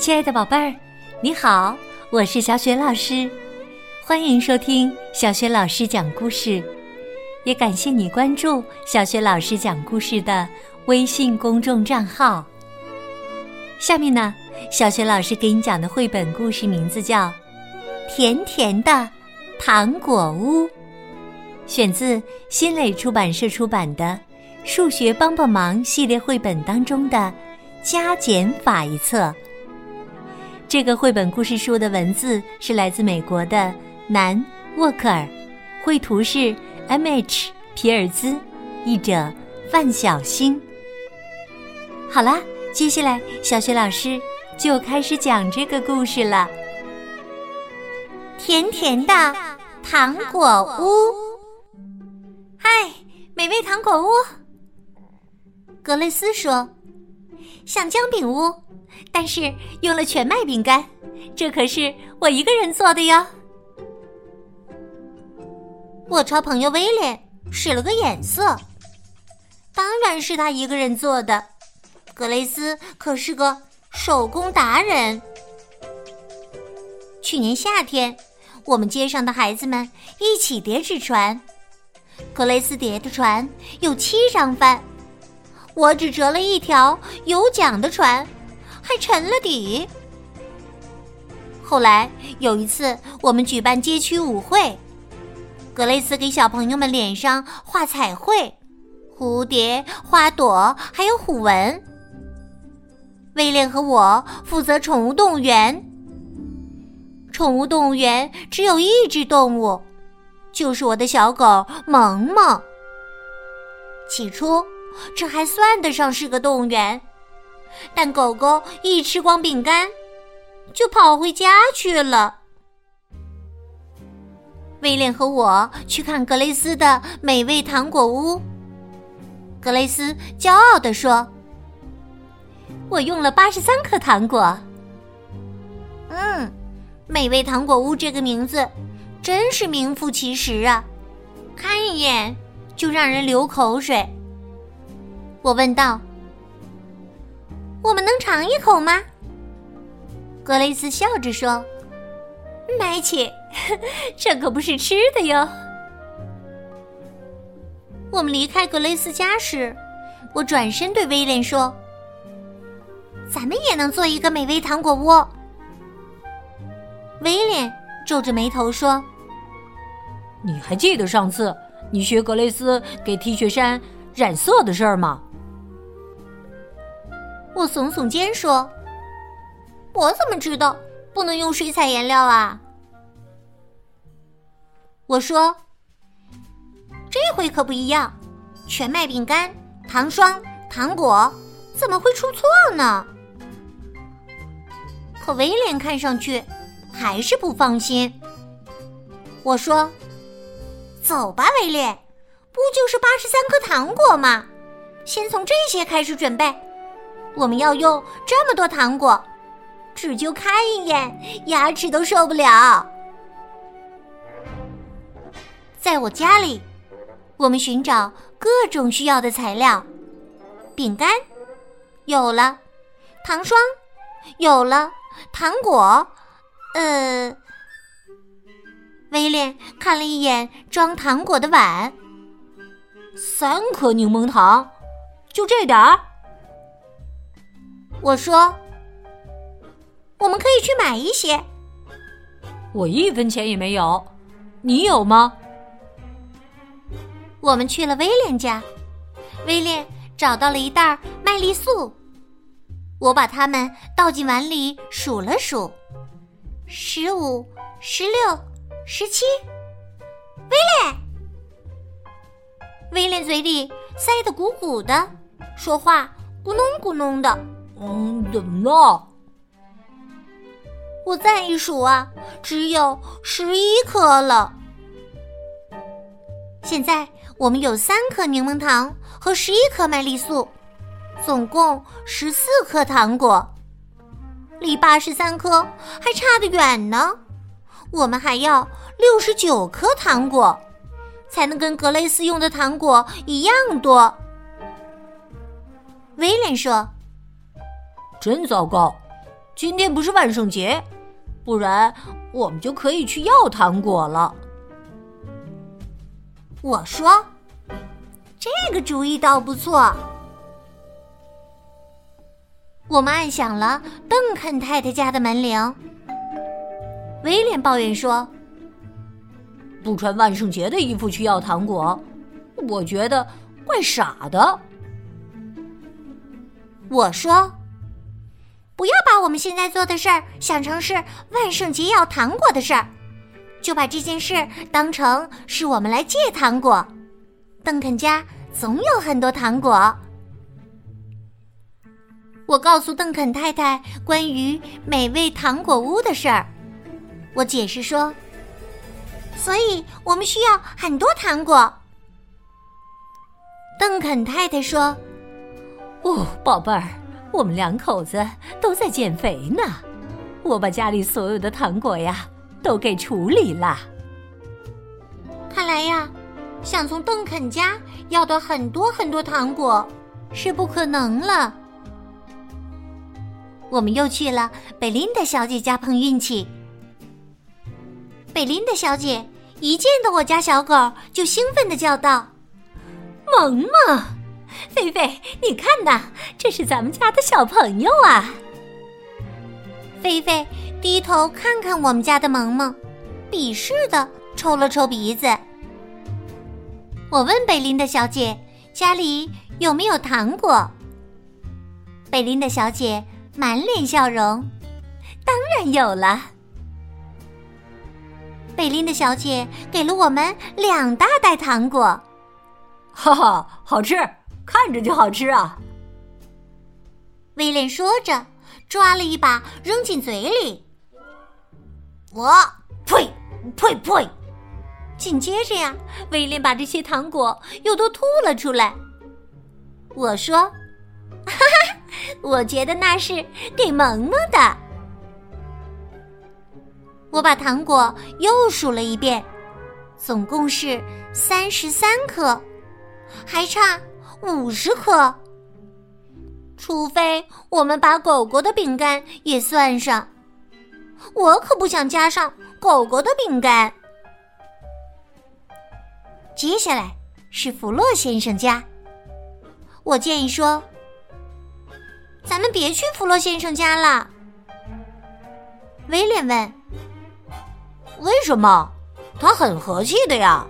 亲爱的宝贝儿，你好，我是小雪老师，欢迎收听小雪老师讲故事，也感谢你关注小雪老师讲故事的微信公众账号。下面呢，小雪老师给你讲的绘本故事名字叫《甜甜的糖果屋》，选自新蕾出版社出版的《数学帮帮忙》系列绘本当中的加减法一册。这个绘本故事书的文字是来自美国的南沃克尔，绘图是 M.H. 皮尔兹，译者范小星。好啦，接下来小雪老师就开始讲这个故事了。甜甜的糖果屋，嗨，美味糖果屋。格雷斯说：“像姜饼屋。”但是用了全麦饼干，这可是我一个人做的哟。我朝朋友威廉使了个眼色，当然是他一个人做的。格雷斯可是个手工达人。去年夏天，我们街上的孩子们一起叠纸船，格雷斯叠的船有七张帆，我只折了一条有桨的船。还沉了底。后来有一次，我们举办街区舞会，格雷斯给小朋友们脸上画彩绘，蝴蝶、花朵，还有虎纹。威廉和我负责宠物动物园。宠物动物园只有一只动物，就是我的小狗萌萌。起初，这还算得上是个动物园。但狗狗一吃光饼干，就跑回家去了。威廉和我去看格雷斯的美味糖果屋。格雷斯骄傲地说：“我用了八十三颗糖果。”嗯，美味糖果屋这个名字真是名副其实啊！看一眼就让人流口水。我问道。我们能尝一口吗？格雷斯笑着说：“麦琪，这可不是吃的哟。”我们离开格雷斯家时，我转身对威廉说：“咱们也能做一个美味糖果屋。”威廉皱着眉头说：“你还记得上次你学格雷斯给 T 恤衫染色的事儿吗？”我耸耸肩说：“我怎么知道不能用水彩颜料啊？”我说：“这回可不一样，全麦饼干、糖霜、糖果，怎么会出错呢？”可威廉看上去还是不放心。我说：“走吧，威廉，不就是八十三颗糖果吗？先从这些开始准备。”我们要用这么多糖果，只就看一眼，牙齿都受不了。在我家里，我们寻找各种需要的材料：饼干有了，糖霜有了，糖果……呃，威廉看了一眼装糖果的碗，三颗柠檬糖，就这点儿。我说：“我们可以去买一些。”我一分钱也没有，你有吗？我们去了威廉家，威廉找到了一袋麦丽素，我把它们倒进碗里数了数：十五、十六、十七。威廉，威廉嘴里塞得鼓鼓的，说话咕哝咕哝的。嗯，怎么了？我再一数啊，只有十一颗了。现在我们有三颗柠檬糖和十一颗麦丽素，总共十四颗糖果，离八十三颗还差得远呢。我们还要六十九颗糖果，才能跟格雷斯用的糖果一样多。威廉说。真糟糕！今天不是万圣节，不然我们就可以去要糖果了。我说：“这个主意倒不错。”我们按响了邓肯太太家的门铃。威廉抱怨说：“不穿万圣节的衣服去要糖果，我觉得怪傻的。”我说：“不要把我们现在做的事儿想成是万圣节要糖果的事儿，就把这件事当成是我们来借糖果。邓肯家总有很多糖果。”我告诉邓肯太太关于美味糖果屋的事儿。我解释说：“所以我们需要很多糖果。”邓肯太太说：“哦，宝贝儿，我们两口子都在减肥呢。我把家里所有的糖果呀都给处理了。看来呀，想从邓肯家要到很多很多糖果是不可能了。”我们又去了贝琳达小姐家碰运气。贝琳达小姐一见到我家小狗，就兴奋的叫道：“萌萌，菲菲，你看呐，这是咱们家的小朋友啊！”菲菲低头看看我们家的萌萌，鄙视的抽了抽鼻子。我问贝琳达小姐家里有没有糖果。贝琳达小姐。满脸笑容，当然有了。贝琳达小姐给了我们两大袋糖果，哈哈，好吃，看着就好吃啊！威廉说着，抓了一把扔进嘴里。我呸呸呸！紧接着呀，威廉把这些糖果又都吐了出来。我说：“哈哈。”我觉得那是给萌萌的。我把糖果又数了一遍，总共是三十三颗，还差五十颗。除非我们把狗狗的饼干也算上，我可不想加上狗狗的饼干。接下来是弗洛先生家，我建议说。咱们别去弗洛先生家了。威廉问：“为什么？他很和气的呀。”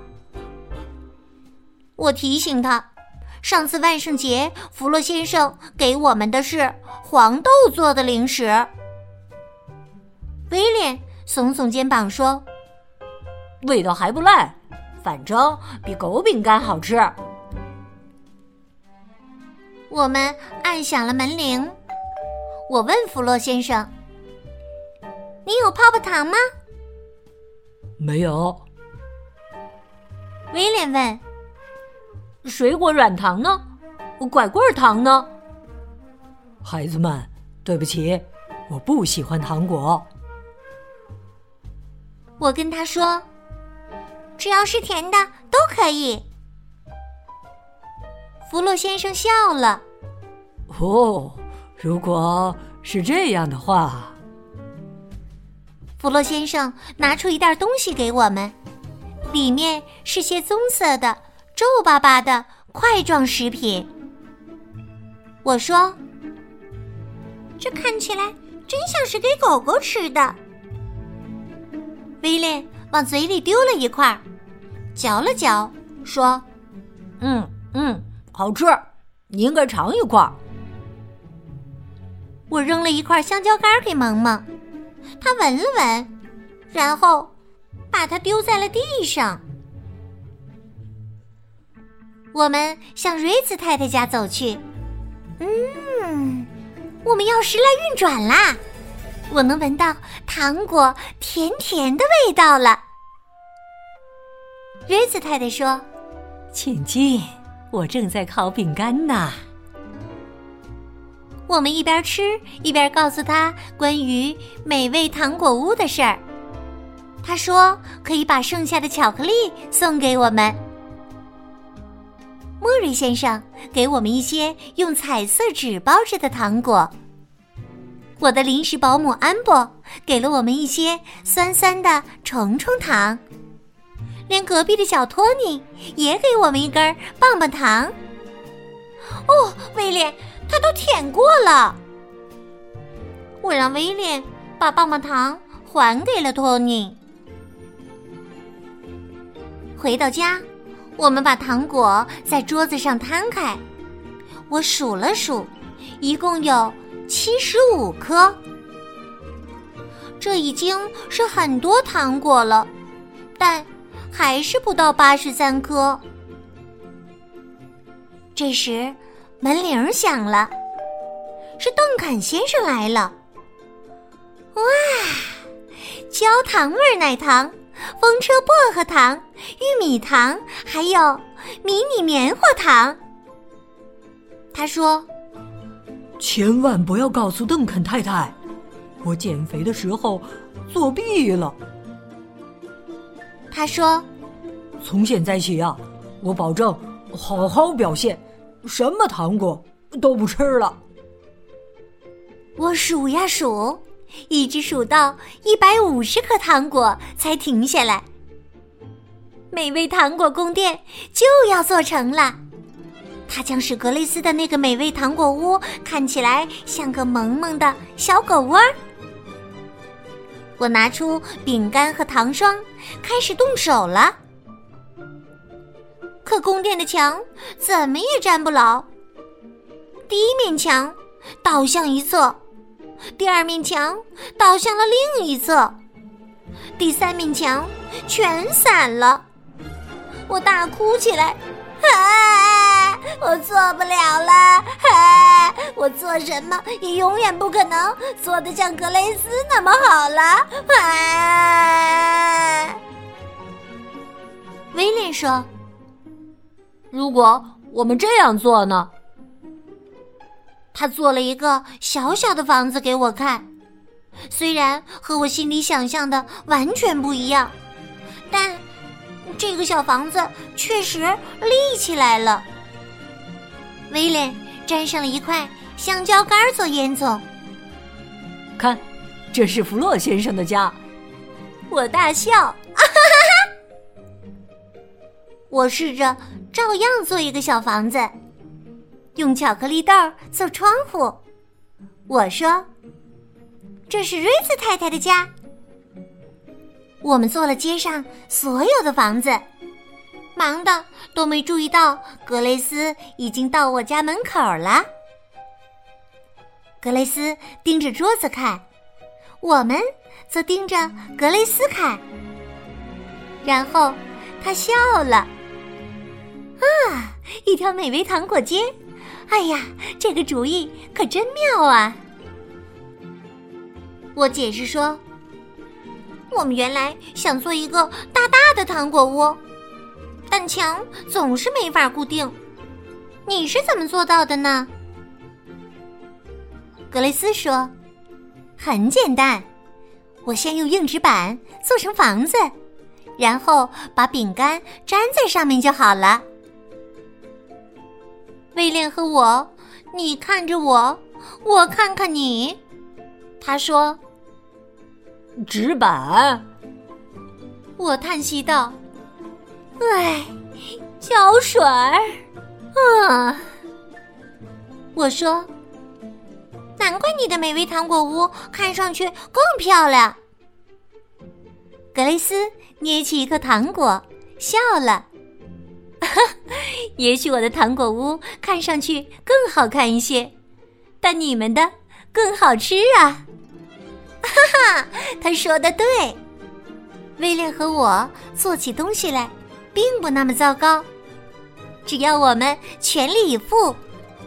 我提醒他：“上次万圣节，弗洛先生给我们的是黄豆做的零食。”威廉耸耸肩膀说：“味道还不赖，反正比狗饼干好吃。”我们按响了门铃。我问弗洛先生：“你有泡泡糖吗？”“没有。”威廉问：“水果软糖呢？拐棍糖呢？”孩子们，对不起，我不喜欢糖果。我跟他说：“只要是甜的都可以。”弗洛先生笑了。哦，如果是这样的话，弗洛先生拿出一袋东西给我们，里面是些棕色的、皱巴巴的块状食品。我说：“这看起来真像是给狗狗吃的。”威廉往嘴里丢了一块，嚼了嚼，说：“嗯嗯。”好吃，你应该尝一块。我扔了一块香蕉干给萌萌，他闻了闻，然后把它丢在了地上。我们向瑞兹太太家走去。嗯，我们要时来运转啦！我能闻到糖果甜甜的味道了。瑞兹太太说：“请进。”我正在烤饼干呢。我们一边吃一边告诉他关于美味糖果屋的事儿。他说可以把剩下的巧克力送给我们。瑞先生给我们一些用彩色纸包着的糖果。我的临时保姆安博给了我们一些酸酸的虫虫糖，连隔壁的小托尼也给我们一根棒棒糖。哦，威廉，他都舔过了。我让威廉把棒棒糖还给了托尼。回到家，我们把糖果在桌子上摊开，我数了数，一共有七十五颗。这已经是很多糖果了，但还是不到八十三颗。这时，门铃响了，是邓肯先生来了。哇，焦糖味奶糖。风车薄荷糖、玉米糖，还有迷你棉花糖。他说：“千万不要告诉邓肯太太，我减肥的时候作弊了。”他说：“从现在起啊，我保证好好表现，什么糖果都不吃了。”我数呀数。一直数到一百五十颗糖果才停下来。美味糖果宫殿就要做成了，它将使格雷斯的那个美味糖果屋看起来像个萌萌的小狗窝。我拿出饼干和糖霜，开始动手了。可宫殿的墙怎么也粘不牢，第一面墙倒向一侧。第二面墙倒向了另一侧，第三面墙全散了。我大哭起来，啊！我做不了了，啊！我做什么也永远不可能做得像格雷斯那么好了，啊！威廉说：“如果我们这样做呢？”他做了一个小小的房子给我看，虽然和我心里想象的完全不一样，但这个小房子确实立起来了。威廉粘上了一块香蕉干做烟囱，看，这是弗洛先生的家。我大笑，啊哈哈哈！我试着照样做一个小房子。用巧克力豆做窗户，我说：“这是瑞斯太太的家。”我们做了街上所有的房子，忙的都没注意到格雷斯已经到我家门口了。格雷斯盯着桌子看，我们则盯着格雷斯看，然后他笑了：“啊，一条美味糖果街！”哎呀，这个主意可真妙啊！我解释说，我们原来想做一个大大的糖果屋，但墙总是没法固定。你是怎么做到的呢？格雷斯说：“很简单，我先用硬纸板做成房子，然后把饼干粘在上面就好了。”威廉和我，你看着我，我看看你。他说：“纸板。”我叹息道：“唉，胶水儿。”啊，我说：“难怪你的美味糖果屋看上去更漂亮。”格雷斯捏起一颗糖果，笑了。也许我的糖果屋看上去更好看一些，但你们的更好吃啊！哈哈，他说的对。威廉和我做起东西来，并不那么糟糕。只要我们全力以赴，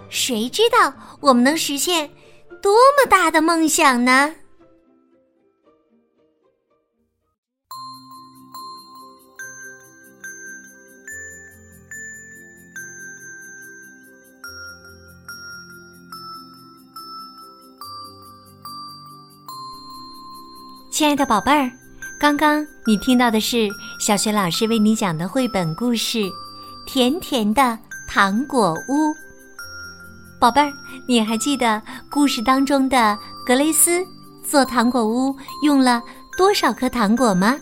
谁知道我们能实现多么大的梦想呢？亲爱的宝贝儿，刚刚你听到的是小学老师为你讲的绘本故事《甜甜的糖果屋》。宝贝儿，你还记得故事当中的格雷斯做糖果屋用了多少颗糖果吗？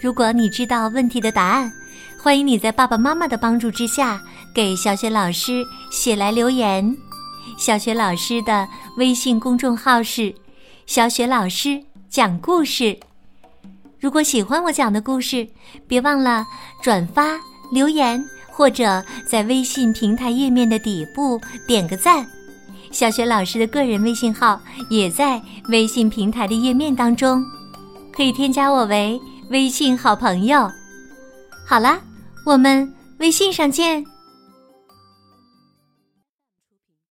如果你知道问题的答案，欢迎你在爸爸妈妈的帮助之下给小雪老师写来留言。小雪老师的微信公众号是“小雪老师讲故事”。如果喜欢我讲的故事，别忘了转发、留言，或者在微信平台页面的底部点个赞。小雪老师的个人微信号也在微信平台的页面当中，可以添加我为微信好朋友。好啦，我们微信上见。